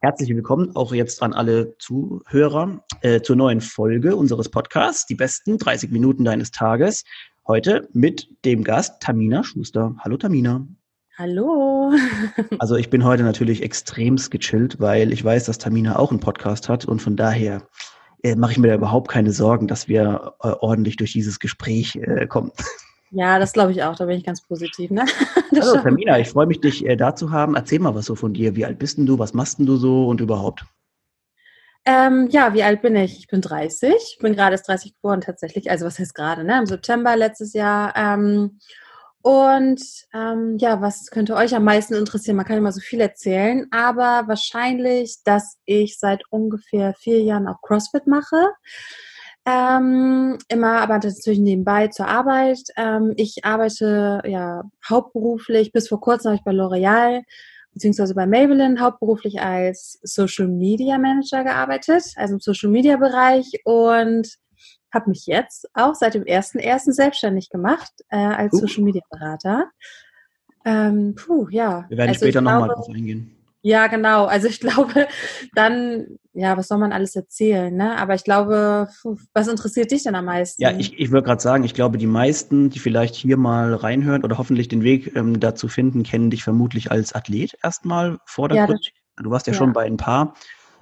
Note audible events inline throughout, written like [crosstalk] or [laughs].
Herzlich willkommen auch jetzt an alle Zuhörer äh, zur neuen Folge unseres Podcasts, die besten 30 Minuten deines Tages. Heute mit dem Gast Tamina Schuster. Hallo Tamina. Hallo. [laughs] Also ich bin heute natürlich extremst gechillt, weil ich weiß, dass Tamina auch einen Podcast hat und von daher äh, mache ich mir da überhaupt keine Sorgen, dass wir äh, ordentlich durch dieses Gespräch äh, kommen. [laughs] Ja, das glaube ich auch. Da bin ich ganz positiv. Ne? [laughs] Hallo Tamina, ich freue mich, dich äh, da zu haben. Erzähl mal was so von dir. Wie alt bist denn du? Was machst denn du so und überhaupt? Ähm, ja, wie alt bin ich? Ich bin 30. Ich bin gerade erst 30 geworden tatsächlich. Also was heißt gerade? Ne? Im September letztes Jahr. Ähm, und ähm, ja, was könnte euch am meisten interessieren? Man kann immer so viel erzählen, aber wahrscheinlich, dass ich seit ungefähr vier Jahren auch CrossFit mache. Ähm, immer aber natürlich nebenbei zur Arbeit. Ähm, ich arbeite ja hauptberuflich, bis vor kurzem habe ich bei L'Oreal beziehungsweise bei Maybelline hauptberuflich als Social Media Manager gearbeitet, also im Social Media Bereich und habe mich jetzt auch seit dem 1.1. selbstständig gemacht äh, als uh. Social Media Berater. Ähm, puh, ja. Wir werden also später nochmal drauf eingehen. Ja, genau. Also ich [laughs] glaube, dann, ja, was soll man alles erzählen, ne? Aber ich glaube, was interessiert dich denn am meisten? Ja, ich, ich würde gerade sagen, ich glaube, die meisten, die vielleicht hier mal reinhören oder hoffentlich den Weg ähm, dazu finden, kennen dich vermutlich als Athlet erstmal vordergründig. Ja, du warst ja, ja, schon bei ein paar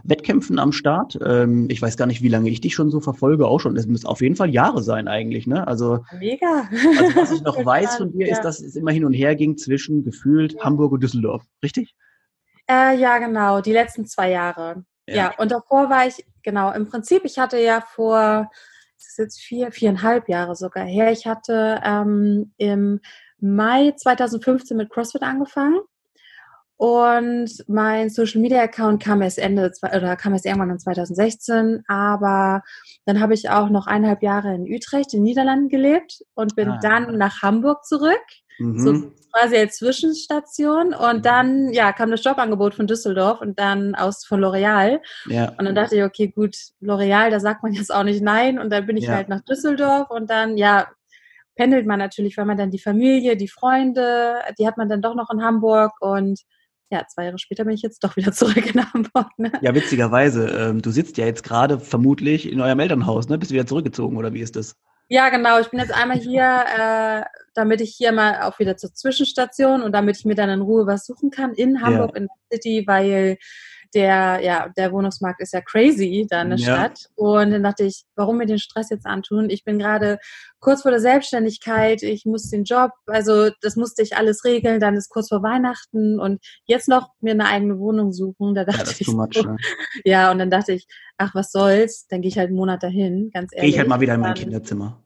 Wettkämpfen am Start. Ähm, ich weiß gar nicht, wie lange ich dich schon so verfolge, auch schon. Es müssen auf jeden Fall Jahre sein eigentlich, ne? Also, Mega. Also was ich [laughs] noch weiß von dir, ist, dass es immer hin und her ging zwischen gefühlt Hamburg und Düsseldorf. Richtig? Äh, ja, genau, die letzten zwei Jahre. Ja. ja. und davor war ich, genau, im Prinzip, ich hatte ja vor, es ist jetzt vier, viereinhalb Jahre sogar her, ich hatte ähm, im Mai 2015 mit CrossFit angefangen. Und mein Social Media Account kam erst Ende oder kam erst irgendwann in 2016, aber dann habe ich auch noch eineinhalb Jahre in Utrecht in den Niederlanden gelebt und bin ah. dann nach Hamburg zurück Mhm. So quasi als Zwischenstation. Und dann, ja, kam das Jobangebot von Düsseldorf und dann aus von L'Oreal. Ja. Und dann dachte ich, okay, gut, L'Oreal, da sagt man jetzt auch nicht nein. Und dann bin ich ja. halt nach Düsseldorf und dann, ja, pendelt man natürlich, weil man dann die Familie, die Freunde, die hat man dann doch noch in Hamburg und ja, zwei Jahre später bin ich jetzt doch wieder [laughs] zurück in Hamburg. Ne? Ja, witzigerweise, ähm, du sitzt ja jetzt gerade vermutlich in eurem Elternhaus, ne? Bist du wieder zurückgezogen oder wie ist das? Ja, genau. Ich bin jetzt einmal hier, äh, damit ich hier mal auch wieder zur Zwischenstation und damit ich mir dann in Ruhe was suchen kann in Hamburg, ja. in der City, weil der, ja, der Wohnungsmarkt ist ja crazy da in der ja. Stadt. Und dann dachte ich, warum mir den Stress jetzt antun? Ich bin gerade kurz vor der Selbstständigkeit, ich muss den Job, also das musste ich alles regeln, dann ist kurz vor Weihnachten und jetzt noch mir eine eigene Wohnung suchen. Da dachte ja, ich, much, so, ne? ja, und dann dachte ich, ach, was soll's, dann gehe ich halt einen Monat dahin, ganz ehrlich. Gehe ich halt mal wieder in mein Kinderzimmer.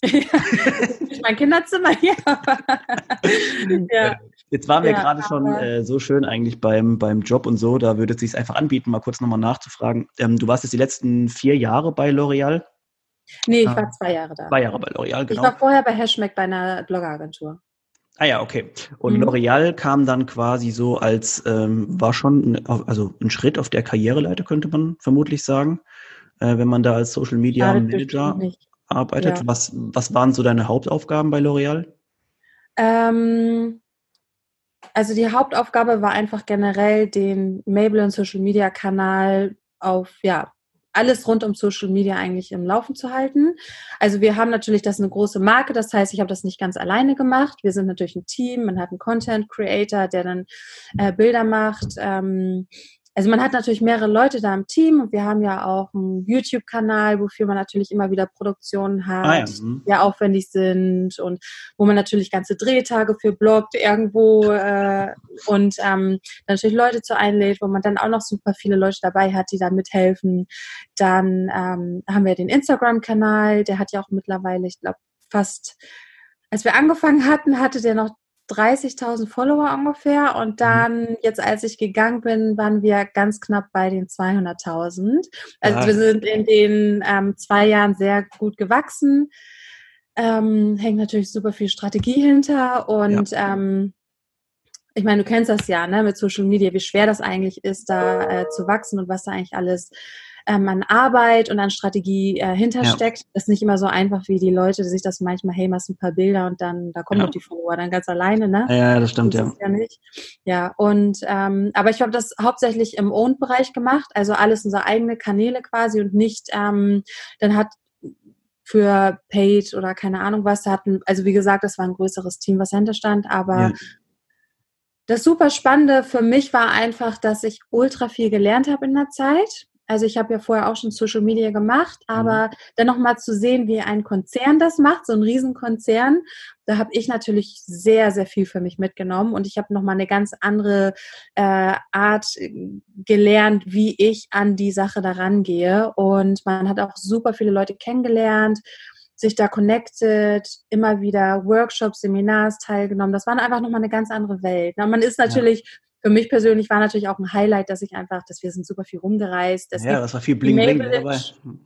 [laughs] ja, [laughs] mein Kinderzimmer hier. [laughs] ja. Jetzt waren wir ja, gerade schon äh, so schön eigentlich beim, beim Job und so, da würde es sich einfach anbieten, mal kurz nochmal nachzufragen. Ähm, du warst jetzt die letzten vier Jahre bei L'Oreal? Nee, ich ah. war zwei Jahre da. Zwei Jahre bei L'Oreal, genau. Ich war vorher bei Hashmack bei einer Bloggeragentur. Ah ja, okay. Und mhm. L'Oreal kam dann quasi so als, ähm, war schon ein, also ein Schritt auf der Karriereleiter, könnte man vermutlich sagen, äh, wenn man da als Social Media ja, Manager arbeitet. Ja. Was, was waren so deine Hauptaufgaben bei L'Oreal? Ähm, also die Hauptaufgabe war einfach generell den Maybelline Social Media Kanal auf, ja, alles rund um Social Media eigentlich im Laufen zu halten. Also wir haben natürlich das eine große Marke, das heißt, ich habe das nicht ganz alleine gemacht. Wir sind natürlich ein Team, man hat einen Content Creator, der dann äh, Bilder macht. Ähm, also man hat natürlich mehrere Leute da im Team und wir haben ja auch einen YouTube-Kanal, wofür man natürlich immer wieder Produktionen hat, ah, ja. Mhm. die aufwendig sind und wo man natürlich ganze Drehtage für bloggt irgendwo äh, und ähm, natürlich Leute zu einlädt, wo man dann auch noch super viele Leute dabei hat, die da mithelfen. Dann ähm, haben wir den Instagram-Kanal, der hat ja auch mittlerweile, ich glaube, fast als wir angefangen hatten, hatte der noch 30.000 Follower ungefähr und mhm. dann, jetzt als ich gegangen bin, waren wir ganz knapp bei den 200.000. Also ja. wir sind in den ähm, zwei Jahren sehr gut gewachsen. Ähm, hängt natürlich super viel Strategie hinter und ja. ähm, ich meine, du kennst das ja, ne, mit Social Media, wie schwer das eigentlich ist, da äh, zu wachsen und was da eigentlich alles ähm, an Arbeit und an Strategie äh, hintersteckt. Ja. Das ist nicht immer so einfach, wie die Leute, die sich das manchmal, hey, machst ein paar Bilder und dann, da kommen ja. doch die Follower dann ganz alleine, ne? Ja, das stimmt, das ja. Ja, nicht. ja, und, ähm, aber ich habe das hauptsächlich im Owned-Bereich gemacht, also alles unsere eigene Kanäle quasi und nicht, ähm, dann hat für Paid oder keine Ahnung was, hatten, also wie gesagt, das war ein größeres Team, was dahinter stand, aber ja. das super Spannende für mich war einfach, dass ich ultra viel gelernt habe in der Zeit. Also ich habe ja vorher auch schon Social Media gemacht, aber mhm. dann nochmal zu sehen, wie ein Konzern das macht, so ein Riesenkonzern, da habe ich natürlich sehr, sehr viel für mich mitgenommen und ich habe nochmal eine ganz andere äh, Art äh, gelernt, wie ich an die Sache daran gehe. Und man hat auch super viele Leute kennengelernt sich da connected, immer wieder Workshops, Seminars teilgenommen. Das war einfach nochmal eine ganz andere Welt. Na, man ist natürlich ja für mich persönlich war natürlich auch ein Highlight, dass ich einfach, dass wir sind super viel rumgereist. Das ja, das war viel Bling Bling dabei.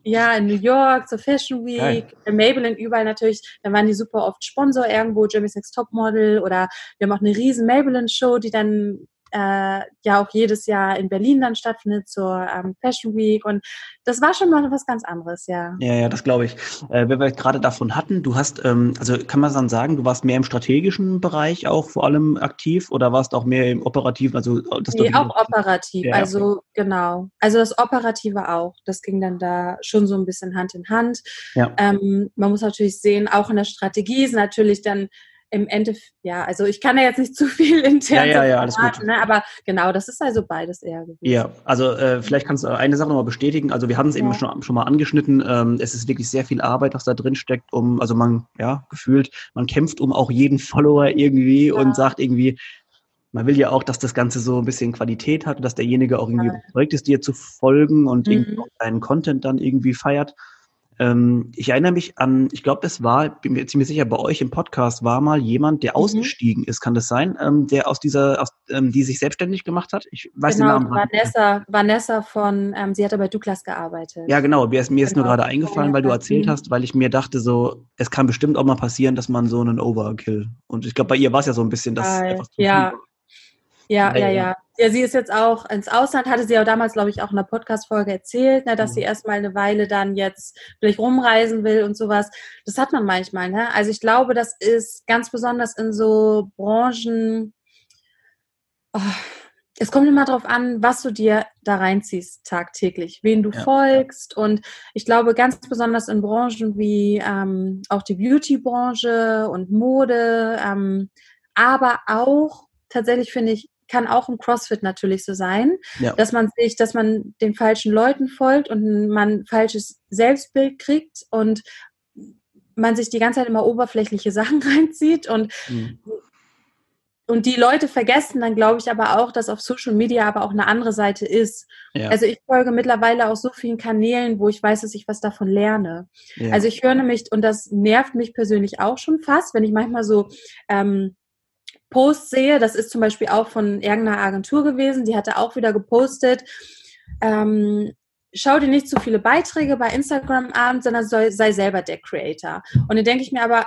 Ja, in New York zur Fashion Week, Geil. Maybelline überall natürlich. Da waren die super oft Sponsor irgendwo, Jeremy's Next Topmodel oder wir haben auch eine riesen Maybelline Show, die dann äh, ja auch jedes Jahr in Berlin dann stattfindet zur ähm, Fashion Week und das war schon mal was ganz anderes, ja. Ja, ja, das glaube ich. Äh, wenn wir gerade davon hatten, du hast, ähm, also kann man dann sagen, du warst mehr im strategischen Bereich auch vor allem aktiv oder warst auch mehr im operativen, also das Nee, auch operativ, ja, also okay. genau. Also das Operative auch, das ging dann da schon so ein bisschen Hand in Hand. Ja. Ähm, man muss natürlich sehen, auch in der Strategie ist natürlich dann im Endeffekt, ja, also ich kann ja jetzt nicht [laughs] zu viel intern ja, ja, ja, alles gut. Ne, aber genau, das ist also beides eher gewesen. Ja, also äh, vielleicht kannst du eine Sache nochmal bestätigen. Also wir haben es ja. eben schon, schon mal angeschnitten. Ähm, es ist wirklich sehr viel Arbeit, was da drin steckt, um, also man, ja, gefühlt, man kämpft um auch jeden Follower irgendwie ja. und sagt irgendwie, man will ja auch, dass das Ganze so ein bisschen Qualität hat und dass derjenige auch irgendwie überzeugt ist, dir zu folgen und mhm. irgendwie auch deinen Content dann irgendwie feiert. Ähm, ich erinnere mich an, ich glaube, es war, bin mir ziemlich sicher, bei euch im Podcast war mal jemand, der mhm. ausgestiegen ist, kann das sein, ähm, der aus dieser, aus, ähm, die sich selbstständig gemacht hat? Ich weiß genau, den Namen. Vanessa, Vanessa von, ähm, sie hat bei Douglas gearbeitet. Ja, genau, mir ist, mir ist genau. nur gerade eingefallen, weil du erzählt mhm. hast, weil ich mir dachte so, es kann bestimmt auch mal passieren, dass man so einen Overkill, und ich glaube, bei ihr war es ja so ein bisschen das etwas zu ja. Ja, ja, ja. Ja, sie ist jetzt auch ins Ausland, hatte sie ja damals, glaube ich, auch in einer Podcast-Folge erzählt, ne, dass mhm. sie erstmal eine Weile dann jetzt vielleicht rumreisen will und sowas. Das hat man manchmal, ne? Also ich glaube, das ist ganz besonders in so Branchen, oh, es kommt immer darauf an, was du dir da reinziehst tagtäglich, wen du ja. folgst. Und ich glaube, ganz besonders in Branchen wie ähm, auch die Beauty-Branche und Mode, ähm, aber auch tatsächlich finde ich kann auch im CrossFit natürlich so sein, ja. dass man sich, dass man den falschen Leuten folgt und man ein falsches Selbstbild kriegt und man sich die ganze Zeit immer oberflächliche [laughs] Sachen reinzieht und mhm. Und die Leute vergessen dann, glaube ich, aber auch, dass auf Social Media aber auch eine andere Seite ist. Ja. Also ich folge mittlerweile auch so vielen Kanälen, wo ich weiß, dass ich was davon lerne. Ja. Also ich höre nämlich, und das nervt mich persönlich auch schon fast, wenn ich manchmal so ähm, Post sehe, das ist zum Beispiel auch von irgendeiner Agentur gewesen, die hatte auch wieder gepostet, ähm, schau dir nicht zu viele Beiträge bei Instagram an, sondern sei, sei selber der Creator. Und dann denke ich mir aber,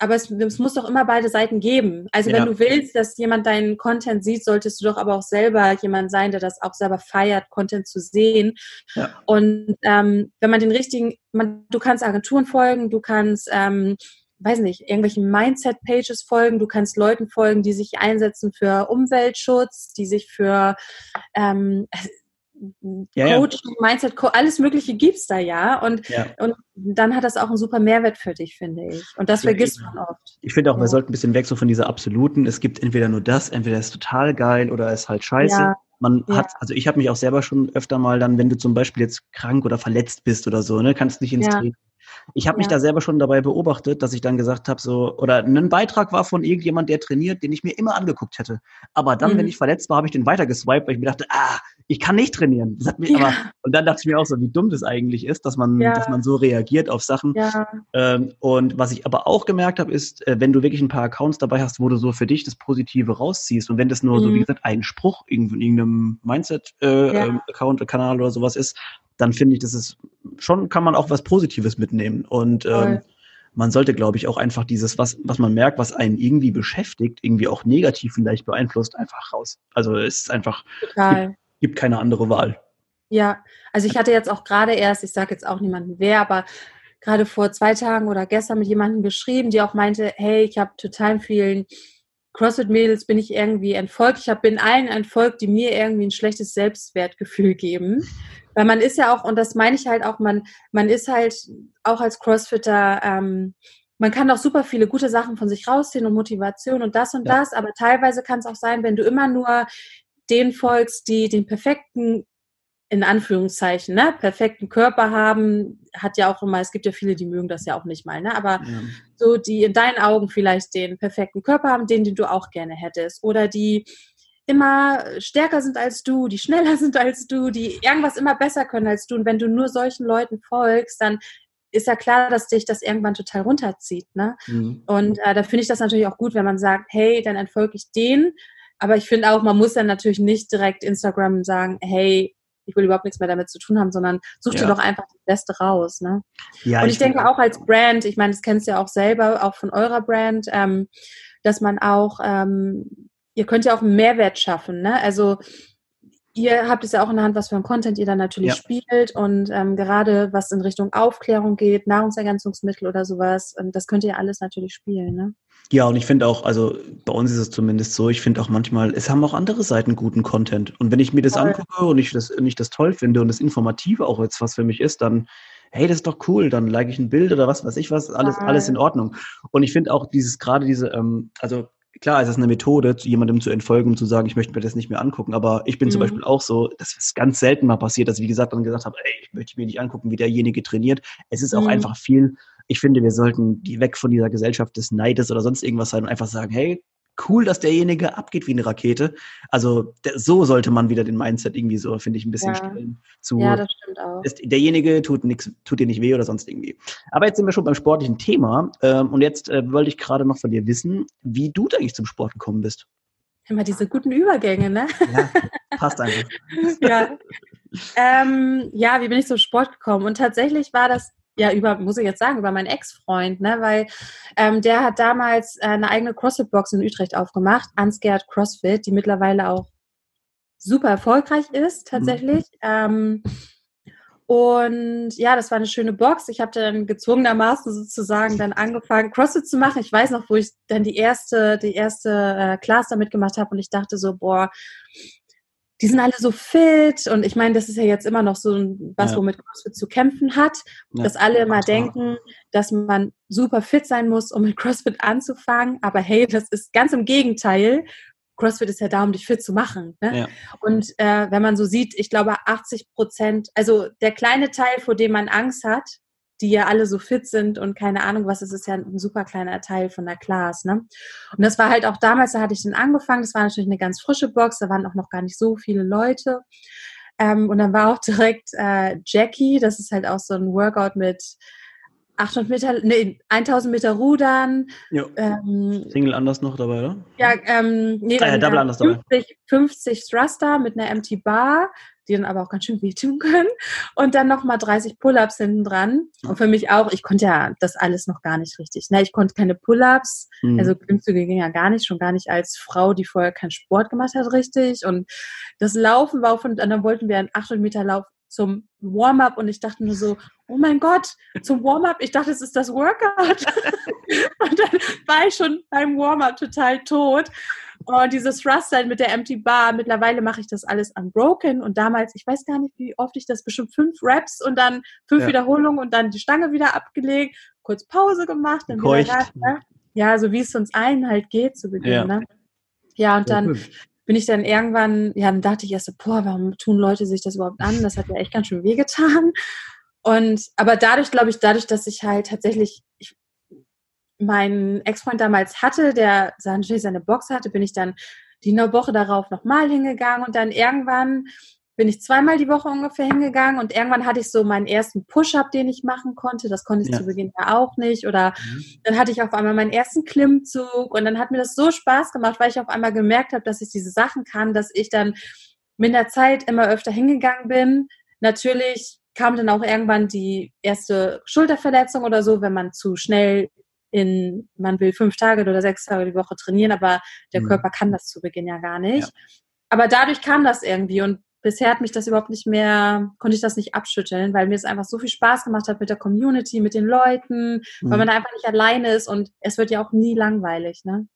aber es, es, muss doch immer beide Seiten geben. Also ja. wenn du willst, dass jemand deinen Content sieht, solltest du doch aber auch selber jemand sein, der das auch selber feiert, Content zu sehen. Ja. Und ähm, wenn man den richtigen, man, du kannst Agenturen folgen, du kannst ähm, weiß nicht, irgendwelchen Mindset-Pages folgen. Du kannst Leuten folgen, die sich einsetzen für Umweltschutz, die sich für ähm, ja, Coach, ja. Mindset, alles Mögliche gibt's da ja. Und, ja. und dann hat das auch einen super Mehrwert für dich, finde ich. Und das vergisst man oft. Ich finde auch, wir sollten ein bisschen weg so von dieser absoluten. Es gibt entweder nur das, entweder ist total geil oder ist halt scheiße. Man hat, also ich habe mich auch selber schon öfter mal dann, wenn du zum Beispiel jetzt krank oder verletzt bist oder so, ne, kannst nicht ins Training ich habe ja. mich da selber schon dabei beobachtet, dass ich dann gesagt habe, so, oder ein Beitrag war von irgendjemand, der trainiert, den ich mir immer angeguckt hätte. Aber dann, mhm. wenn ich verletzt war, habe ich den weitergeswiped, weil ich mir dachte, ah, ich kann nicht trainieren. Das hat mich [laughs] ja. aber, und dann dachte ich mir auch so, wie dumm das eigentlich ist, dass man, ja. dass man so reagiert auf Sachen. Ähm, und was ich aber auch gemerkt habe, ist, äh, wenn du wirklich ein paar Accounts dabei hast, wo du so für dich das Positive rausziehst und wenn das nur mhm. so, wie gesagt, ein Spruch in irgendeinem Mindset-Account, äh, ähm, Kanal oder sowas ist, dann finde ich, das ist schon, kann man auch was Positives mitnehmen. Und ähm, man sollte, glaube ich, auch einfach dieses, was, was man merkt, was einen irgendwie beschäftigt, irgendwie auch negativ vielleicht beeinflusst, einfach raus. Also es ist einfach. Gibt, gibt keine andere Wahl. Ja, also ich hatte jetzt auch gerade erst, ich sage jetzt auch niemanden wer, aber gerade vor zwei Tagen oder gestern mit jemandem geschrieben, die auch meinte, hey, ich habe total vielen CrossFit-Mädels bin ich irgendwie entfolgt. Ich habe bin allen entfolgt, die mir irgendwie ein schlechtes Selbstwertgefühl geben. Weil man ist ja auch, und das meine ich halt auch, man, man ist halt auch als Crossfitter, ähm, man kann doch super viele gute Sachen von sich rausziehen und Motivation und das und ja. das, aber teilweise kann es auch sein, wenn du immer nur den folgst, die den perfekten in Anführungszeichen, ne, perfekten Körper haben, hat ja auch immer, es gibt ja viele, die mögen das ja auch nicht mal, ne, aber ja. so, die in deinen Augen vielleicht den perfekten Körper haben, den, den du auch gerne hättest, oder die immer stärker sind als du, die schneller [laughs] sind als du, die irgendwas immer besser können als du. Und wenn du nur solchen Leuten folgst, dann ist ja klar, dass dich das irgendwann total runterzieht. Ne? Mhm. Und äh, da finde ich das natürlich auch gut, wenn man sagt, hey, dann entfolge ich den. Aber ich finde auch, man muss dann natürlich nicht direkt Instagram sagen, hey, ich will überhaupt nichts mehr damit zu tun haben, sondern such ja. dir doch einfach das Beste raus. Ne? Ja, und ich, ich denke auch als Brand, ich meine, das kennst du ja auch selber, auch von eurer Brand, ähm, dass man auch ähm, ihr könnt ja auch einen Mehrwert schaffen. Ne? Also ihr habt es ja auch in der Hand, was für ein Content ihr dann natürlich ja. spielt und ähm, gerade was in Richtung Aufklärung geht, Nahrungsergänzungsmittel oder sowas, ähm, das könnt ihr alles natürlich spielen. Ne? Ja, und ich finde auch, also bei uns ist es zumindest so, ich finde auch manchmal, es haben auch andere Seiten guten Content. Und wenn ich mir das toll. angucke und ich das, und ich das toll finde und das Informative auch jetzt was für mich ist, dann hey, das ist doch cool, dann like ich ein Bild oder was weiß ich was, alles, alles in Ordnung. Und ich finde auch dieses, gerade diese, ähm, also klar, es ist eine Methode, jemandem zu entfolgen, um zu sagen, ich möchte mir das nicht mehr angucken. Aber ich bin mhm. zum Beispiel auch so, das ist ganz selten mal passiert, dass ich, wie gesagt, dann gesagt habe, ey, ich möchte mir nicht angucken, wie derjenige trainiert. Es ist auch mhm. einfach viel, ich finde, wir sollten die weg von dieser Gesellschaft des Neides oder sonst irgendwas sein und einfach sagen, hey, cool, dass derjenige abgeht wie eine Rakete. Also der, so sollte man wieder den Mindset irgendwie so, finde ich, ein bisschen ja. stellen. Zu, ja, das stimmt auch. Ist, derjenige tut nichts, tut dir nicht weh oder sonst irgendwie. Aber jetzt sind wir schon beim sportlichen Thema ähm, und jetzt äh, wollte ich gerade noch von dir wissen, wie du eigentlich zum Sport gekommen bist. Immer diese guten Übergänge, ne? Ja, passt einfach. [laughs] ja. Ähm, ja, wie bin ich zum Sport gekommen? Und tatsächlich war das ja, über, muss ich jetzt sagen, über meinen Ex-Freund, ne, weil ähm, der hat damals äh, eine eigene CrossFit-Box in Utrecht aufgemacht, Unscared CrossFit, die mittlerweile auch super erfolgreich ist, tatsächlich. Mhm. Ähm, und ja, das war eine schöne Box. Ich habe dann gezwungenermaßen sozusagen dann angefangen, CrossFit zu machen. Ich weiß noch, wo ich dann die erste, die erste äh, Class damit gemacht habe und ich dachte so, boah, die sind alle so fit und ich meine, das ist ja jetzt immer noch so was, ja. womit CrossFit zu kämpfen hat, ja. dass alle immer denken, dass man super fit sein muss, um mit CrossFit anzufangen. Aber hey, das ist ganz im Gegenteil. CrossFit ist ja da, um dich fit zu machen. Ne? Ja. Und äh, wenn man so sieht, ich glaube 80 Prozent, also der kleine Teil, vor dem man Angst hat, die ja alle so fit sind und keine Ahnung was, es ist ja ein super kleiner Teil von der Class, ne? Und das war halt auch damals, da hatte ich dann angefangen, das war natürlich eine ganz frische Box, da waren auch noch gar nicht so viele Leute. Ähm, und dann war auch direkt äh, Jackie, das ist halt auch so ein Workout mit 800 Meter, nee, 1000 Meter Rudern. Ähm, Single anders noch dabei, oder? Ja, ähm, nee, ah, ja, Double anders 50, dabei. 50 Thruster mit einer Empty Bar die dann aber auch ganz schön wehtun können. Und dann nochmal 30 Pull-ups hinten dran. Und für mich auch, ich konnte ja das alles noch gar nicht richtig. Ne? Ich konnte keine Pull-ups, mhm. also Klimmzüge ging ja gar nicht, schon gar nicht als Frau, die vorher keinen Sport gemacht hat, richtig. Und das Laufen war auch von, und dann wollten wir einen 800 Meter Lauf zum Warm-up und ich dachte nur so, oh mein Gott, zum Warm-up, ich dachte, es ist das Workout. [laughs] und dann war ich schon beim Warm-up total tot. Und dieses Thrust mit der Empty Bar, mittlerweile mache ich das alles unbroken und damals, ich weiß gar nicht, wie oft ich das, bestimmt fünf Raps und dann fünf ja. Wiederholungen und dann die Stange wieder abgelegt, kurz Pause gemacht, dann Keucht. wieder ran, ne? Ja, so wie es uns allen halt geht zu Beginn. Ja, ne? ja und dann bin ich dann irgendwann, ja, dann dachte ich erst so, boah, warum tun Leute sich das überhaupt an? Das hat ja echt ganz schön wehgetan. Und aber dadurch, glaube ich, dadurch, dass ich halt tatsächlich, ich, meinen Ex-Freund damals hatte, der natürlich seine Box hatte, bin ich dann die Woche darauf nochmal hingegangen und dann irgendwann bin ich zweimal die Woche ungefähr hingegangen und irgendwann hatte ich so meinen ersten Push-up, den ich machen konnte. Das konnte ich ja. zu Beginn ja auch nicht. Oder mhm. dann hatte ich auf einmal meinen ersten Klimmzug und dann hat mir das so Spaß gemacht, weil ich auf einmal gemerkt habe, dass ich diese Sachen kann, dass ich dann mit der Zeit immer öfter hingegangen bin. Natürlich kam dann auch irgendwann die erste Schulterverletzung oder so, wenn man zu schnell in, man will fünf Tage oder sechs Tage die Woche trainieren, aber der mhm. Körper kann das zu Beginn ja gar nicht. Ja. Aber dadurch kam das irgendwie und bisher hat mich das überhaupt nicht mehr, konnte ich das nicht abschütteln, weil mir es einfach so viel Spaß gemacht hat mit der Community, mit den Leuten, mhm. weil man da einfach nicht alleine ist und es wird ja auch nie langweilig, ne?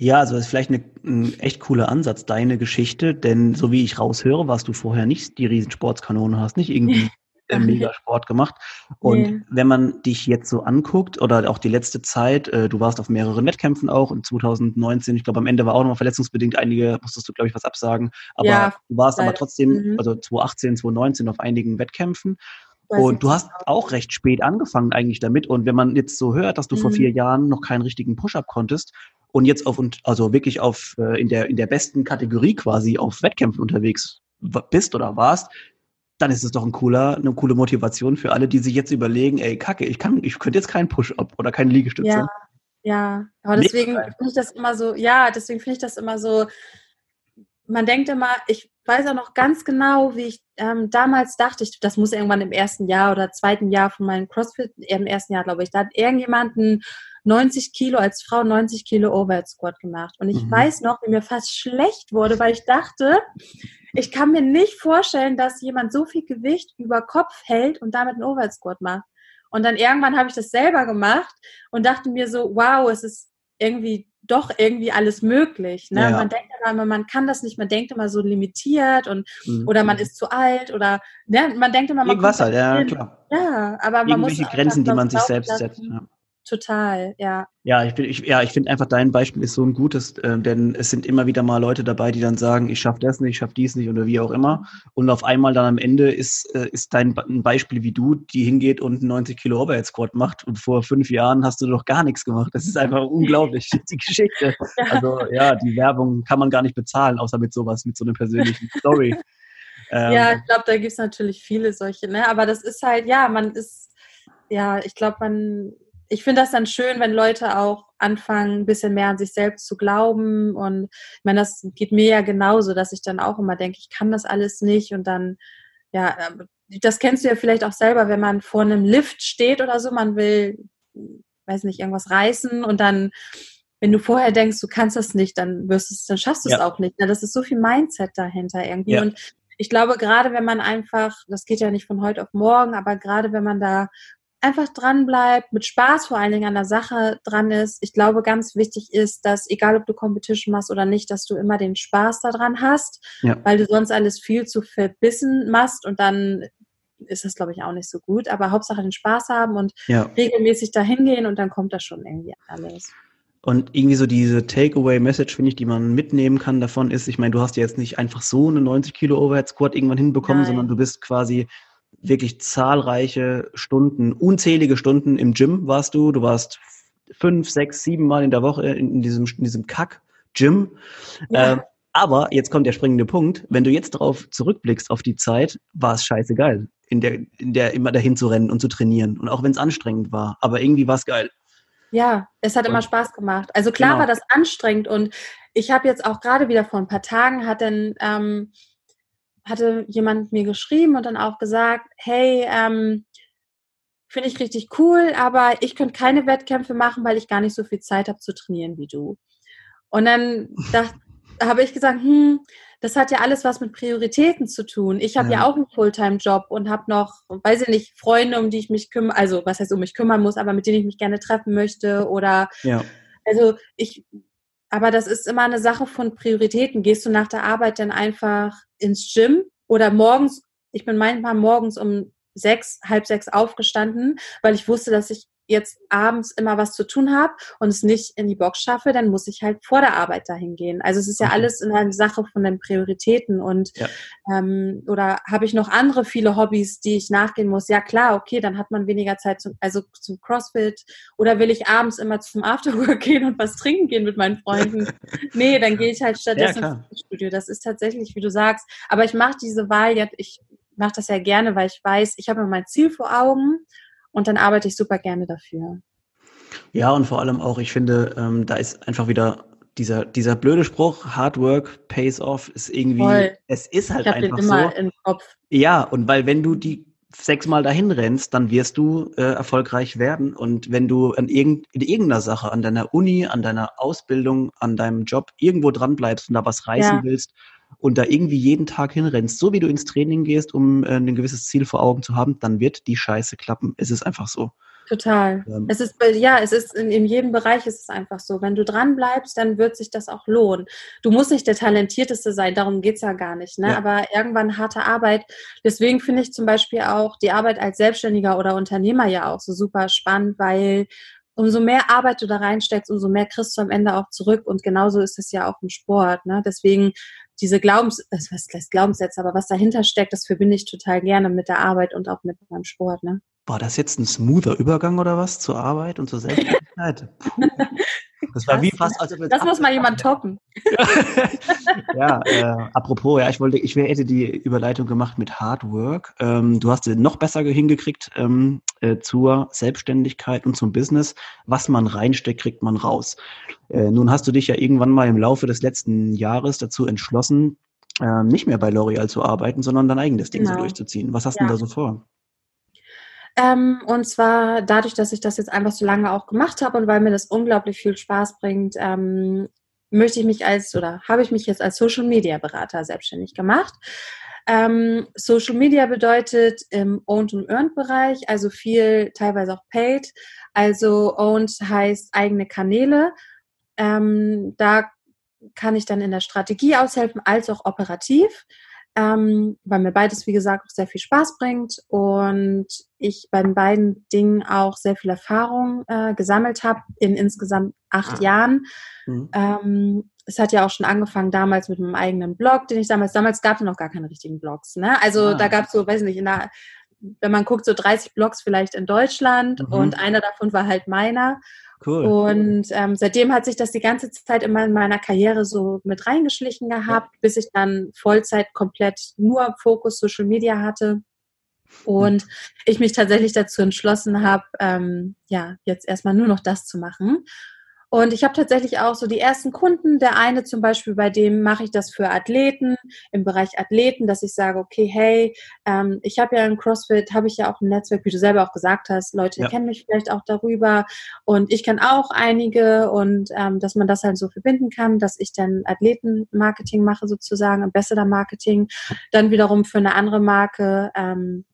Ja, also das ist vielleicht eine, ein echt cooler Ansatz, deine Geschichte, denn so wie ich raushöre, warst du vorher nicht die Riesensportskanone, hast nicht irgendwie [laughs] äh, mega Sport gemacht. Und yeah. wenn man dich jetzt so anguckt oder auch die letzte Zeit, äh, du warst auf mehreren Wettkämpfen auch in 2019, ich glaube am Ende war auch noch mal verletzungsbedingt einige, musstest du glaube ich was absagen, aber ja, du warst aber trotzdem, mhm. also 2018, 2019 auf einigen Wettkämpfen. Und du hast auch recht spät angefangen eigentlich damit. Und wenn man jetzt so hört, dass du mhm. vor vier Jahren noch keinen richtigen Push-up konntest und jetzt auf und also wirklich auf äh, in der in der besten Kategorie quasi auf Wettkämpfen unterwegs bist oder warst, dann ist es doch ein cooler, eine coole Motivation für alle, die sich jetzt überlegen, ey, kacke, ich kann, ich könnte jetzt keinen Push-up oder keine Liegestütze. Ja, ja. Aber deswegen finde ich das immer so, ja, deswegen finde ich das immer so, man denkt immer, ich weiß auch noch ganz genau, wie ich ähm, damals dachte, ich, das muss irgendwann im ersten Jahr oder zweiten Jahr von meinem CrossFit, im ersten Jahr, glaube ich, da hat irgendjemanden 90 Kilo als Frau 90 Kilo Overhead Squat gemacht. Und ich mhm. weiß noch, wie mir fast schlecht wurde, weil ich dachte, ich kann mir nicht vorstellen, dass jemand so viel Gewicht über Kopf hält und damit einen Overhead Squat macht. Und dann irgendwann habe ich das selber gemacht und dachte mir so, wow, es ist irgendwie doch irgendwie alles möglich. Ne? Ja. Man denkt immer, man kann das nicht, man denkt immer so limitiert und mhm. oder man ist zu alt oder ne? man denkt immer, man Irgendwas halt, ja, klar. Ja, aber man Irgendwelche muss Grenzen, die man sich selbst setzt. Ja. Total, ja. Ja, ich, ich, ja, ich finde einfach, dein Beispiel ist so ein gutes, äh, denn es sind immer wieder mal Leute dabei, die dann sagen, ich schaffe das nicht, ich schaffe dies nicht oder wie auch immer. Und auf einmal dann am Ende ist, äh, ist dein ein Beispiel wie du, die hingeht und 90 Kilo Overhead Squat macht und vor fünf Jahren hast du doch gar nichts gemacht. Das ist einfach unglaublich, [laughs] die Geschichte. Ja. Also ja, die Werbung kann man gar nicht bezahlen, außer mit sowas, mit so einer persönlichen Story. [laughs] ähm, ja, ich glaube, da gibt es natürlich viele solche, ne? Aber das ist halt, ja, man ist, ja, ich glaube, man ich finde das dann schön, wenn Leute auch anfangen, ein bisschen mehr an sich selbst zu glauben. Und ich meine, das geht mir ja genauso, dass ich dann auch immer denke, ich kann das alles nicht. Und dann, ja, das kennst du ja vielleicht auch selber, wenn man vor einem Lift steht oder so, man will, weiß nicht, irgendwas reißen und dann, wenn du vorher denkst, du kannst das nicht, dann wirst es, dann schaffst du es auch nicht. Das ist so viel Mindset dahinter irgendwie. Ja. Und ich glaube, gerade wenn man einfach, das geht ja nicht von heute auf morgen, aber gerade wenn man da einfach dran bleibt, mit Spaß vor allen Dingen an der Sache dran ist. Ich glaube, ganz wichtig ist, dass egal ob du Competition machst oder nicht, dass du immer den Spaß daran hast, ja. weil du sonst alles viel zu verbissen machst und dann ist das, glaube ich, auch nicht so gut. Aber Hauptsache den Spaß haben und ja. regelmäßig dahin gehen und dann kommt das schon irgendwie alles. Und irgendwie so diese Takeaway-Message, finde ich, die man mitnehmen kann davon ist, ich meine, du hast ja jetzt nicht einfach so eine 90 Kilo Overhead Squat irgendwann hinbekommen, Nein. sondern du bist quasi wirklich zahlreiche Stunden, unzählige Stunden im Gym warst du. Du warst fünf, sechs, sieben Mal in der Woche in diesem, in diesem Kack-Gym. Ja. Ähm, aber jetzt kommt der springende Punkt. Wenn du jetzt darauf zurückblickst auf die Zeit, war es scheiße geil, in der, in der immer dahin zu rennen und zu trainieren. Und auch wenn es anstrengend war, aber irgendwie war es geil. Ja, es hat und, immer Spaß gemacht. Also klar genau. war das anstrengend und ich habe jetzt auch gerade wieder vor ein paar Tagen hat dann ähm, hatte jemand mir geschrieben und dann auch gesagt, hey, ähm, finde ich richtig cool, aber ich könnte keine Wettkämpfe machen, weil ich gar nicht so viel Zeit habe zu trainieren wie du. Und dann habe ich gesagt, hm, das hat ja alles was mit Prioritäten zu tun. Ich habe ja. ja. auch einen Fulltime-Job und habe noch, weiß ich nicht, Freunde, um die ich mich kümmere, also was heißt, um mich kümmern muss, aber mit denen ich mich gerne treffen möchte oder ja. also ich aber das ist immer eine Sache von Prioritäten. Gehst du nach der Arbeit dann einfach ins Gym oder morgens, ich bin manchmal morgens um sechs, halb sechs aufgestanden, weil ich wusste, dass ich jetzt abends immer was zu tun habe und es nicht in die Box schaffe, dann muss ich halt vor der Arbeit dahin gehen. Also es ist ja alles in einer Sache von den Prioritäten und ja. ähm, oder habe ich noch andere viele Hobbys, die ich nachgehen muss? Ja klar, okay, dann hat man weniger Zeit zum, also zum CrossFit oder will ich abends immer zum Afterwork [laughs] gehen und was trinken gehen mit meinen Freunden? nee, dann gehe ich halt stattdessen ja, ins Studio. Das ist tatsächlich, wie du sagst. Aber ich mache diese Wahl jetzt, ich mache das ja gerne, weil ich weiß, ich habe mein Ziel vor Augen und dann arbeite ich super gerne dafür. Ja, und vor allem auch, ich finde, ähm, da ist einfach wieder dieser, dieser blöde Spruch, Hard Work pays off, ist irgendwie, Voll. es ist halt ich einfach den immer so. Im Kopf. Ja, und weil wenn du die sechsmal dahin rennst, dann wirst du äh, erfolgreich werden. Und wenn du an irgend, in irgendeiner Sache, an deiner Uni, an deiner Ausbildung, an deinem Job irgendwo dran bleibst und da was reißen ja. willst und da irgendwie jeden Tag hinrennst, so wie du ins Training gehst, um äh, ein gewisses Ziel vor Augen zu haben, dann wird die Scheiße klappen. Es ist einfach so. Total. Ähm, es ist, ja, es ist in, in, jedem Bereich ist es einfach so. Wenn du dran bleibst, dann wird sich das auch lohnen. Du musst nicht der Talentierteste sein, darum geht es ja gar nicht. Ne? Ja. Aber irgendwann harte Arbeit. Deswegen finde ich zum Beispiel auch die Arbeit als Selbstständiger oder Unternehmer ja auch so super spannend, weil umso mehr Arbeit du da reinsteckst, umso mehr kriegst du am Ende auch zurück. Und genauso ist es ja auch im Sport. Ne? Deswegen diese Glaubens, was heißt Glaubenssätze, aber was dahinter steckt, das verbinde ich total gerne mit der Arbeit und auch mit meinem Sport. Ne? War das jetzt ein smoother Übergang oder was zur Arbeit und zur Selbstständigkeit? [laughs] Das war wie fast, also das muss mal jemand toppen. [laughs] ja, äh, apropos, ja, ich wollte, ich hätte die Überleitung gemacht mit Hard Work. Ähm, du hast sie noch besser hingekriegt ähm, äh, zur Selbstständigkeit und zum Business. Was man reinsteckt, kriegt man raus. Äh, nun hast du dich ja irgendwann mal im Laufe des letzten Jahres dazu entschlossen, äh, nicht mehr bei L'Oreal zu arbeiten, sondern dein eigenes Ding genau. so durchzuziehen. Was hast du ja. denn da so vor? Ähm, und zwar dadurch, dass ich das jetzt einfach so lange auch gemacht habe und weil mir das unglaublich viel Spaß bringt, ähm, möchte ich mich als oder habe ich mich jetzt als Social Media Berater selbstständig gemacht. Ähm, Social Media bedeutet im Owned und Earned Bereich, also viel teilweise auch Paid. Also Owned heißt eigene Kanäle. Ähm, da kann ich dann in der Strategie aushelfen, als auch operativ ähm, weil mir beides, wie gesagt, auch sehr viel Spaß bringt und ich bei den beiden Dingen auch sehr viel Erfahrung äh, gesammelt habe in insgesamt acht ah. Jahren. Mhm. Ähm, es hat ja auch schon angefangen damals mit meinem eigenen Blog, den ich damals, damals gab es noch gar keine richtigen Blogs. Ne? Also ah. da gab es so, weiß nicht, in der, wenn man guckt, so 30 Blogs vielleicht in Deutschland mhm. und einer davon war halt meiner. Cool. Und ähm, seitdem hat sich das die ganze Zeit immer in meiner Karriere so mit reingeschlichen gehabt, bis ich dann Vollzeit komplett nur Fokus Social Media hatte. Und ich mich tatsächlich dazu entschlossen habe, ähm, ja, jetzt erstmal nur noch das zu machen. Und ich habe tatsächlich auch so die ersten Kunden. Der eine zum Beispiel, bei dem mache ich das für Athleten, im Bereich Athleten, dass ich sage, okay, hey, ähm, ich habe ja im CrossFit, habe ich ja auch ein Netzwerk, wie du selber auch gesagt hast, Leute ja. kennen mich vielleicht auch darüber und ich kenne auch einige und ähm, dass man das halt so verbinden kann, dass ich dann Athletenmarketing mache sozusagen, Ambassador-Marketing, dann wiederum für eine andere Marke ähm,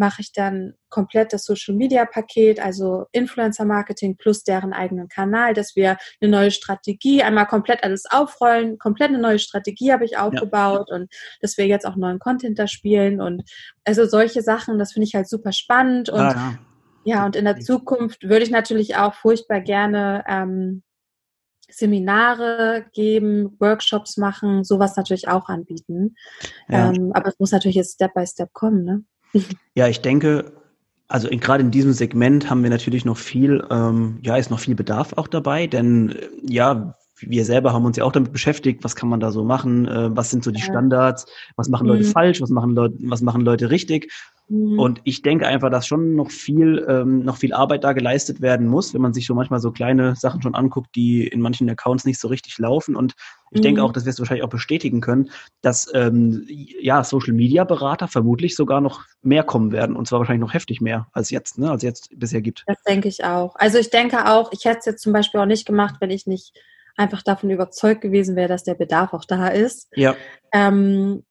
mache ich dann komplett das Social Media Paket, also Influencer Marketing plus deren eigenen Kanal, dass wir eine neue Strategie, einmal komplett alles aufrollen, komplett eine neue Strategie habe ich aufgebaut ja. und dass wir jetzt auch neuen Content da spielen und also solche Sachen, das finde ich halt super spannend und ah, ja. ja. und in der Zukunft würde ich natürlich auch furchtbar gerne ähm, Seminare geben, Workshops machen, sowas natürlich auch anbieten. Ja. Ähm, aber es muss natürlich jetzt Step by Step kommen, ne? Ja, ich denke, also gerade in diesem Segment haben wir natürlich noch viel, ähm, ja, ist noch viel Bedarf auch dabei, denn äh, ja, wir selber haben uns ja auch damit beschäftigt, was kann man da so machen, äh, was sind so die Standards, was machen Leute mhm. falsch, was machen Leute, was machen Leute richtig. Mhm. Und ich denke einfach, dass schon noch viel, ähm, noch viel Arbeit da geleistet werden muss, wenn man sich so manchmal so kleine Sachen schon anguckt, die in manchen Accounts nicht so richtig laufen. Und ich mhm. denke auch, das wirst du wahrscheinlich auch bestätigen können, dass ähm, ja Social Media Berater vermutlich sogar noch mehr kommen werden und zwar wahrscheinlich noch heftig mehr als jetzt, ne, als jetzt bisher gibt. Das denke ich auch. Also ich denke auch, ich hätte es jetzt zum Beispiel auch nicht gemacht, wenn ich nicht einfach davon überzeugt gewesen wäre, dass der Bedarf auch da ist. Ja. Ähm,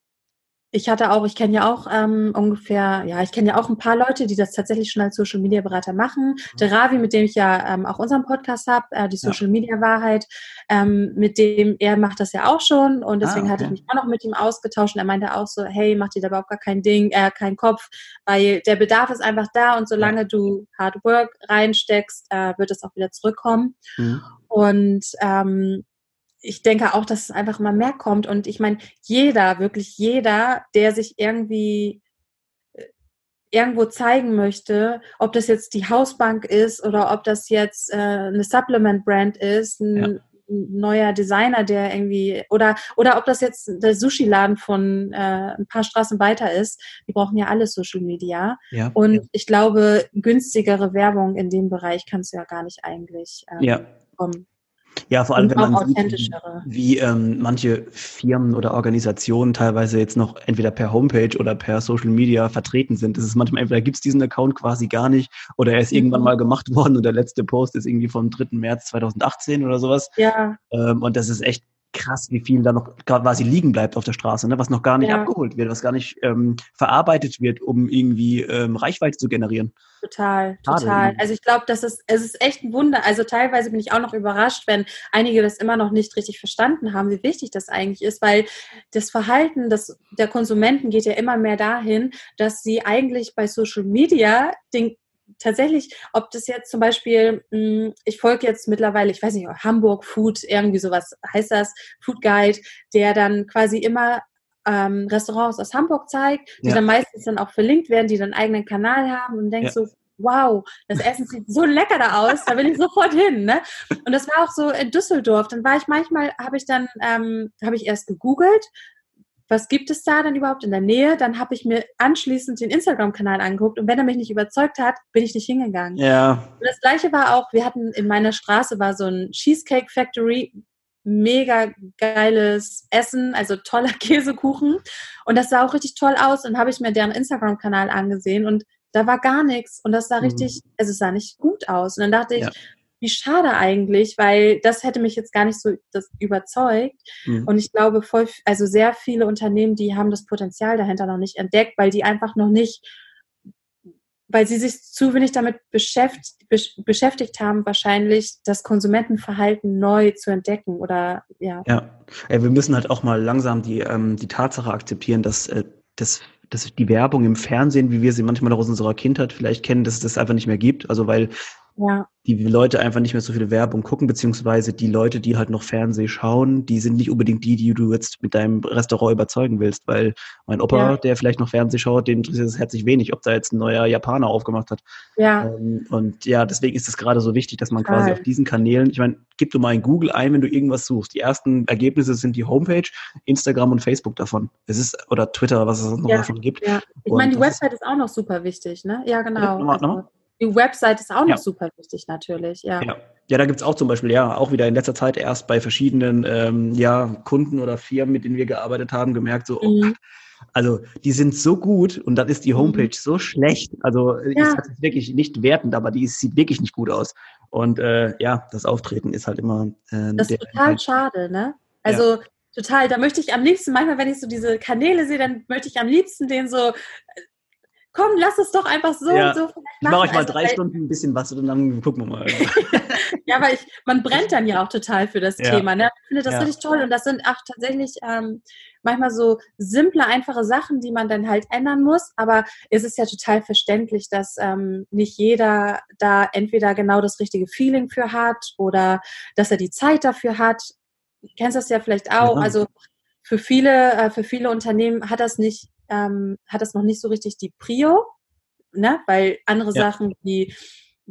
ich hatte auch, ich kenne ja auch ähm, ungefähr, ja, ich kenne ja auch ein paar Leute, die das tatsächlich schon als Social Media Berater machen. Mhm. Der Ravi, mit dem ich ja ähm, auch unseren Podcast habe, äh, die Social ja. Media Wahrheit, ähm, mit dem, er macht das ja auch schon und deswegen ah, okay. hatte ich mich auch noch mit ihm ausgetauscht und er meinte auch so, hey, mach dir da überhaupt gar kein Ding, äh, keinen Kopf, weil der Bedarf ist einfach da und solange ja. du Hard Work reinsteckst, äh, wird es auch wieder zurückkommen. Mhm. Und ähm, ich denke auch, dass es einfach immer mehr kommt. Und ich meine, jeder, wirklich jeder, der sich irgendwie äh, irgendwo zeigen möchte, ob das jetzt die Hausbank ist oder ob das jetzt äh, eine Supplement-Brand ist, ein, ja. neuer Designer, der irgendwie oder oder ob das jetzt der Sushi-Laden von äh, ein paar Straßen weiter ist, die brauchen ja alle Social Media. Ja. Und ja. ich glaube, günstigere Werbung in dem Bereich kannst du ja gar nicht eigentlich ähm, ja. kommen. Ja, vor allem, wenn man sieht, wie ähm, manche Firmen oder Organisationen teilweise jetzt noch entweder per Homepage oder per Social Media vertreten sind. Das ist manchmal, entweder gibt es diesen Account quasi gar nicht oder er ist mhm. irgendwann mal gemacht [laughs] worden und der letzte Post ist irgendwie vom 3. März 2018 oder sowas. Ja. Ähm, und das ist echt krass, wie viel da noch quasi liegen bleibt auf der Straße, ne? was noch gar nicht ja. abgeholt wird, was gar nicht ähm, verarbeitet wird, um irgendwie ähm, Reichweite zu generieren. Total, total. Also ich glaube, das ist, es ist echt ein Wunder. Also teilweise bin ich auch noch überrascht, wenn einige das immer noch nicht richtig verstanden haben, wie wichtig das eigentlich ist, weil das Verhalten des, der Konsumenten geht ja immer mehr dahin, dass sie eigentlich bei Social Media den tatsächlich, ob das jetzt zum Beispiel, hm, ich folge jetzt mittlerweile, ich weiß nicht, Hamburg Food, irgendwie sowas heißt das, Food Guide, der dann quasi immer ähm, Restaurants aus Hamburg zeigt, die ja. dann meistens dann auch verlinkt werden, die dann einen eigenen Kanal haben und denkst ja. so, wow, das Essen sieht so lecker da aus, da will ich sofort hin. Ne? Und das war auch so in Düsseldorf. Dann war ich manchmal, habe ich dann, ähm, habe ich erst gegoogelt, was gibt es da denn überhaupt in der Nähe? Dann habe ich mir anschließend den Instagram-Kanal angeguckt und wenn er mich nicht überzeugt hat, bin ich nicht hingegangen. Ja. Und das gleiche war auch, wir hatten in meiner Straße war so ein Cheesecake Factory, mega geiles Essen, also toller [laughs] Käsekuchen und das sah auch richtig toll aus und habe ich mir deren Instagram-Kanal angesehen und da war gar nichts und das sah mhm. richtig, also es sah nicht gut aus. Und dann dachte ich, ja wie schade eigentlich, weil das hätte mich jetzt gar nicht so überzeugt. Mhm. Und ich glaube, voll, also sehr viele Unternehmen, die haben das Potenzial dahinter noch nicht entdeckt, weil die einfach noch nicht, weil sie sich zu wenig damit beschäftigt, beschäftigt haben, wahrscheinlich das Konsumentenverhalten neu zu entdecken oder ja. Ja, wir müssen halt auch mal langsam die, ähm, die Tatsache akzeptieren, dass äh, das dass die Werbung im Fernsehen, wie wir sie manchmal aus unserer Kindheit vielleicht kennen, dass es das einfach nicht mehr gibt. Also weil ja. die Leute einfach nicht mehr so viele Werbung gucken, beziehungsweise die Leute, die halt noch Fernseh schauen, die sind nicht unbedingt die, die du jetzt mit deinem Restaurant überzeugen willst, weil mein Opa, ja. der vielleicht noch Fernseh schaut, den interessiert es herzlich wenig, ob da jetzt ein neuer Japaner aufgemacht hat. Ja. Ähm, und ja, deswegen ist es gerade so wichtig, dass man Total. quasi auf diesen Kanälen, ich meine, gib du mal in Google ein, wenn du irgendwas suchst. Die ersten Ergebnisse sind die Homepage, Instagram und Facebook davon. Es ist, oder Twitter, was es noch ja. davon gibt. Ja. Ich meine, die Website ist auch noch super wichtig, ne? Ja, genau. Ja, nochmal, also, nochmal? Die Website ist auch noch ja. super wichtig natürlich, ja. Ja, ja da gibt es auch zum Beispiel, ja, auch wieder in letzter Zeit erst bei verschiedenen ähm, ja, Kunden oder Firmen, mit denen wir gearbeitet haben, gemerkt, so, oh mhm. also die sind so gut und dann ist die mhm. Homepage mhm. so schlecht. Also ja. ist wirklich nicht wertend, aber die sieht wirklich nicht gut aus. Und äh, ja, das Auftreten ist halt immer. Äh, das ist total Inhalt. schade, ne? Also ja. total, da möchte ich am liebsten, manchmal, wenn ich so diese Kanäle sehe, dann möchte ich am liebsten den so komm, lass es doch einfach so ja. und so machen. Ich mache euch mal also, drei Stunden ein bisschen was und dann gucken wir mal. [laughs] [laughs] ja, aber ich, man brennt dann ja auch total für das ja. Thema. Ne? Ich finde das ja. richtig toll und das sind auch tatsächlich ähm, manchmal so simple, einfache Sachen, die man dann halt ändern muss. Aber es ist ja total verständlich, dass ähm, nicht jeder da entweder genau das richtige Feeling für hat oder dass er die Zeit dafür hat. Du kennst das ja vielleicht auch. Also für viele, äh, für viele Unternehmen hat das nicht ähm, hat das noch nicht so richtig die Prio, ne? weil andere ja. Sachen wie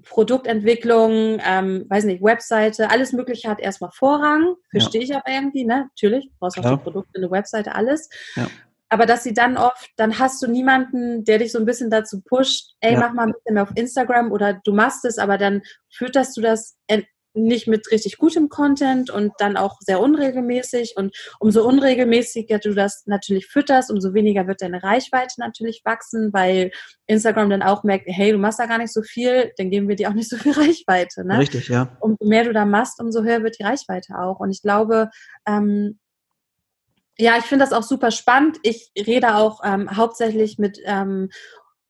Produktentwicklung, ähm, weiß nicht, Webseite, alles Mögliche hat erstmal Vorrang. Verstehe ja. ich aber irgendwie, ne? Natürlich, brauchst auch die Produkte, eine Webseite, alles. Ja. Aber dass sie dann oft, dann hast du niemanden, der dich so ein bisschen dazu pusht, ey, mach mal ein bisschen mehr auf Instagram oder du machst es, aber dann fütterst du das nicht mit richtig gutem Content und dann auch sehr unregelmäßig. Und umso unregelmäßiger du das natürlich fütterst, umso weniger wird deine Reichweite natürlich wachsen, weil Instagram dann auch merkt, hey, du machst da gar nicht so viel, dann geben wir dir auch nicht so viel [laughs] Reichweite. Ne? Richtig, ja. Umso mehr du da machst, umso höher wird die Reichweite auch. Und ich glaube, ähm, ja, ich finde das auch super spannend. Ich rede auch ähm, hauptsächlich mit ähm,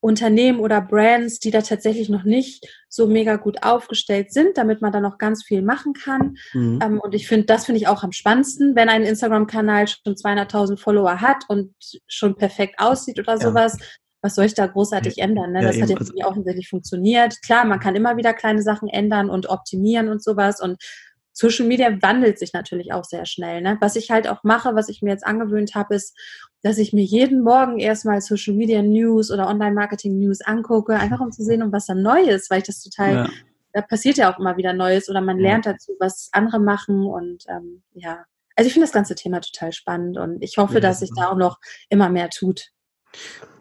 Unternehmen oder Brands, die da tatsächlich noch nicht so mega gut aufgestellt sind, damit man da noch ganz viel machen kann. Mhm. Ähm, und ich finde, das finde ich auch am spannendsten, wenn ein Instagram-Kanal schon 200.000 Follower hat und schon perfekt aussieht oder ja. sowas. Was soll ich da großartig ändern? Ne? Das ja, hat jetzt also, nicht offensichtlich funktioniert. Klar, man kann immer wieder kleine Sachen ändern und optimieren und sowas. Und Social Media wandelt sich natürlich auch sehr schnell. Ne? Was ich halt auch mache, was ich mir jetzt angewöhnt habe, ist, dass ich mir jeden Morgen erstmal Social Media News oder Online Marketing News angucke, einfach um zu sehen, um was da neu ist, weil ich das total, ja. da passiert ja auch immer wieder Neues oder man lernt dazu, was andere machen und ähm, ja. Also ich finde das ganze Thema total spannend und ich hoffe, ja, dass sich da auch noch immer mehr tut.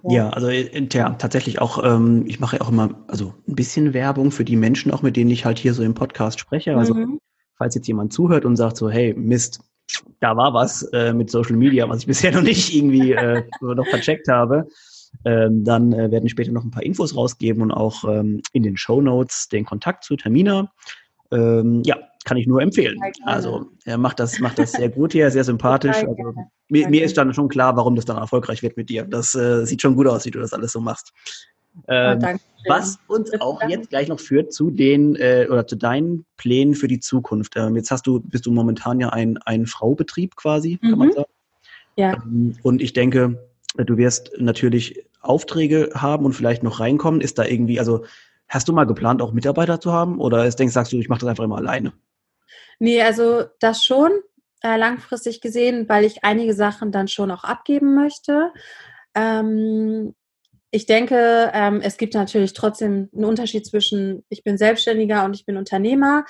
Ja, ja also äh, ja, tatsächlich auch, ähm, ich mache ja auch immer also ein bisschen Werbung für die Menschen, auch mit denen ich halt hier so im Podcast spreche. Also mhm falls jetzt jemand zuhört und sagt so, hey, Mist, da war was äh, mit Social Media, was ich [laughs] bisher noch nicht irgendwie äh, noch vercheckt habe, ähm, dann äh, werden wir später noch ein paar Infos rausgeben und auch ähm, in den Show Notes den Kontakt zu Termina. Ähm, ja, kann ich nur empfehlen. Also er macht das, macht das sehr gut hier, sehr sympathisch. Also, mir, mir, ist dann schon klar, warum das dann erfolgreich wird mit dir. Das äh, sieht schon gut aus, wie du das alles so machst. Ähm, oh, was uns auch jetzt gleich noch führt zu den äh, oder zu deinen Plänen für die Zukunft. Ähm, jetzt hast du, bist du momentan ja ein, ein Fraubetrieb quasi, kann mhm. man sagen. Ja. Ähm, und ich denke, du wirst natürlich Aufträge haben und vielleicht noch reinkommen. Ist da irgendwie, also hast du mal geplant, auch Mitarbeiter zu haben? Oder ist, denkst, sagst du, ich mache das einfach immer alleine? Nee, also das schon äh, langfristig gesehen, weil ich einige Sachen dann schon auch abgeben möchte. Ähm, ich denke, ähm, es gibt natürlich trotzdem einen Unterschied zwischen ich bin Selbstständiger und ich bin Unternehmer.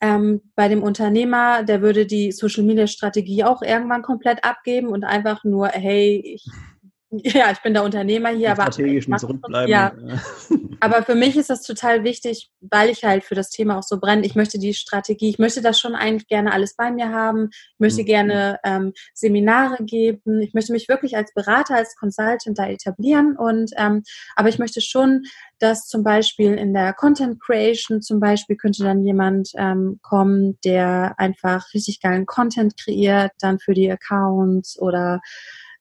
Ähm, bei dem Unternehmer, der würde die Social Media Strategie auch irgendwann komplett abgeben und einfach nur, hey, ich ja, ich bin der Unternehmer hier, aber strategisch nicht zurückbleiben. Ja. [laughs] aber für mich ist das total wichtig, weil ich halt für das Thema auch so brenne. Ich möchte die Strategie, ich möchte das schon eigentlich gerne alles bei mir haben. Ich möchte mhm. gerne ähm, Seminare geben. Ich möchte mich wirklich als Berater, als Consultant da etablieren. Und ähm, aber ich möchte schon, dass zum Beispiel in der Content Creation zum Beispiel könnte dann jemand ähm, kommen, der einfach richtig geilen Content kreiert, dann für die Accounts oder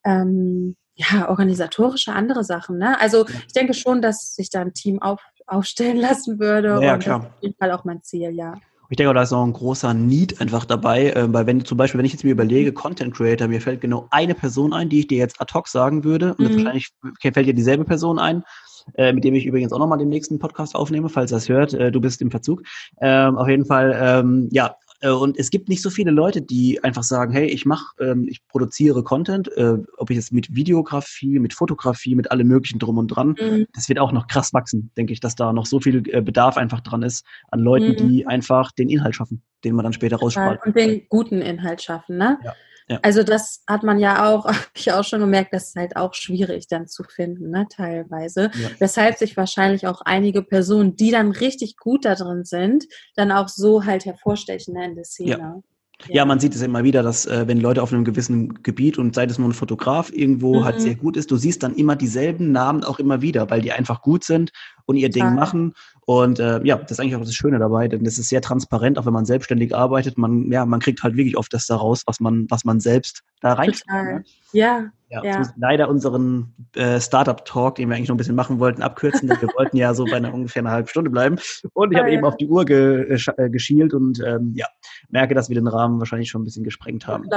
ähm, ja, organisatorische andere Sachen. Ne? Also ich denke schon, dass sich da ein Team auf, aufstellen [laughs] lassen würde. Ja, und klar. Das ist auf jeden Fall auch mein Ziel, ja. Ich denke, da ist auch ein großer Need einfach dabei, äh, weil wenn zum Beispiel, wenn ich jetzt mir überlege, Content Creator, mir fällt genau eine Person ein, die ich dir jetzt ad hoc sagen würde, und mhm. wahrscheinlich fällt dir dieselbe Person ein, äh, mit dem ich übrigens auch nochmal den nächsten Podcast aufnehme, falls er es hört, äh, du bist im Verzug. Ähm, auf jeden Fall, ähm, ja, und es gibt nicht so viele Leute, die einfach sagen, hey, ich mache, ähm, ich produziere Content, äh, ob ich jetzt mit Videografie, mit Fotografie, mit allem möglichen drum und dran. Mhm. Das wird auch noch krass wachsen, denke ich, dass da noch so viel äh, Bedarf einfach dran ist an Leuten, mhm. die einfach den Inhalt schaffen, den man dann später rausstrahlt. Und den guten Inhalt schaffen, ne? Ja. Ja. Also das hat man ja auch, [laughs] habe ich auch schon gemerkt, das ist halt auch schwierig dann zu finden, ne, teilweise. Ja. Weshalb sich wahrscheinlich auch einige Personen, die dann richtig gut da drin sind, dann auch so halt hervorstechen ne, in der Szene. Ja. Ja, man sieht es immer wieder, dass äh, wenn Leute auf einem gewissen Gebiet und sei es nur ein Fotograf irgendwo mhm. halt sehr gut ist, du siehst dann immer dieselben Namen auch immer wieder, weil die einfach gut sind und ihr Ding machen. Und äh, ja, das ist eigentlich auch das Schöne dabei, denn das ist sehr transparent, auch wenn man selbstständig arbeitet. Man, ja, man kriegt halt wirklich oft das daraus, was man, was man selbst da rein. Ne? Ja, ja, ja. leider unseren äh, Startup-Talk, den wir eigentlich noch ein bisschen machen wollten, abkürzen, denn wir wollten ja so bei einer ungefähr einer halben Stunde bleiben. Und ich habe ja. eben auf die Uhr ge äh, geschielt und ähm, ja, merke, dass wir den Rahmen wahrscheinlich schon ein bisschen gesprengt haben.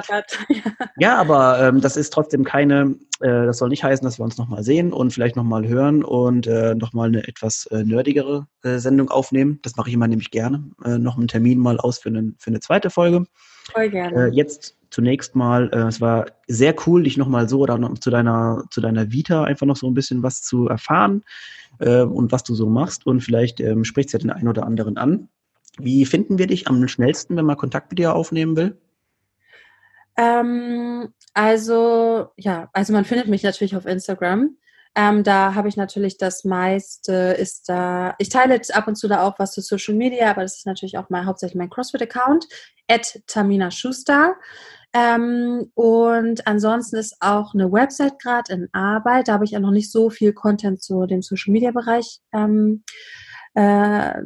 [laughs] ja, aber ähm, das ist trotzdem keine, äh, das soll nicht heißen, dass wir uns nochmal sehen und vielleicht nochmal hören und äh, nochmal eine etwas äh, nerdigere äh, Sendung aufnehmen. Das mache ich immer nämlich gerne. Äh, noch einen Termin mal aus für eine, für eine zweite Folge. Voll gerne. Äh, jetzt zunächst mal, äh, es war sehr cool, dich nochmal so oder noch zu deiner, zu deiner Vita einfach noch so ein bisschen was zu erfahren äh, und was du so machst. Und vielleicht ähm, sprichst du ja den einen oder anderen an. Wie finden wir dich am schnellsten, wenn man Kontakt mit dir aufnehmen will? Ähm, also, ja, also man findet mich natürlich auf Instagram. Ähm, da habe ich natürlich das meiste ist da, ich teile ab und zu da auch was zu Social Media, aber das ist natürlich auch mal hauptsächlich mein CrossFit-Account, at Tamina Schuster. Ähm, und ansonsten ist auch eine Website gerade in Arbeit. Da habe ich ja noch nicht so viel Content zu dem Social Media Bereich ähm, äh,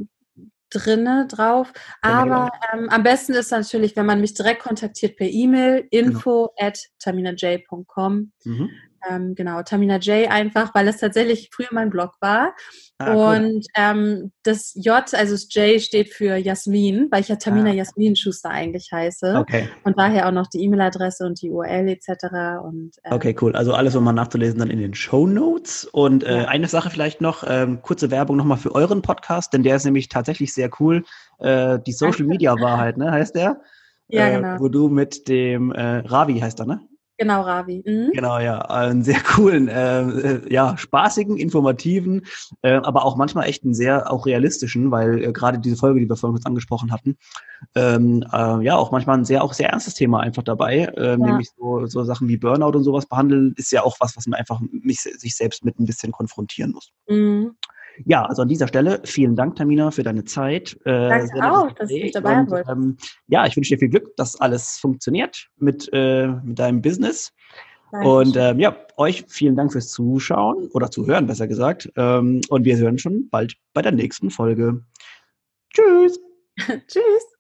drinne drauf. Aber ähm, am besten ist natürlich, wenn man mich direkt kontaktiert per E-Mail, genau. info genau. at taminaj.com. Mhm. Ähm, genau, Tamina J einfach, weil es tatsächlich früher mein Blog war. Ah, und cool. ähm, das J, also das J steht für Jasmin, weil ich ja Tamina ah. Jasmin Schuster eigentlich heiße. Okay. Und daher auch noch die E-Mail-Adresse und die URL etc. Und, ähm, okay, cool. Also alles, um mal nachzulesen, dann in den Show Notes. Und äh, ja. eine Sache vielleicht noch, ähm, kurze Werbung nochmal für euren Podcast, denn der ist nämlich tatsächlich sehr cool. Äh, die Social Media Wahrheit, ne, heißt der? Ja, äh, genau. Wo du mit dem äh, Ravi heißt er, ne? Genau, Ravi. Mhm. Genau, ja. Einen sehr coolen, äh, äh, ja, spaßigen, informativen, äh, aber auch manchmal echt einen sehr auch realistischen, weil äh, gerade diese Folge, die wir vorhin kurz angesprochen hatten, ähm, äh, ja, auch manchmal ein sehr, auch sehr ernstes Thema einfach dabei, äh, ja. nämlich so, so Sachen wie Burnout und sowas behandeln, ist ja auch was, was man einfach mich, sich selbst mit ein bisschen konfrontieren muss. Mhm. Ja, also an dieser Stelle vielen Dank, Tamina, für deine Zeit. Äh, Danke auch, dass ich dabei wollte. Ähm, ja, ich wünsche dir viel Glück, dass alles funktioniert mit, äh, mit deinem Business. Danke und ähm, ja, euch vielen Dank fürs Zuschauen oder Zuhören, besser gesagt. Ähm, und wir hören schon bald bei der nächsten Folge. Tschüss. [laughs] Tschüss.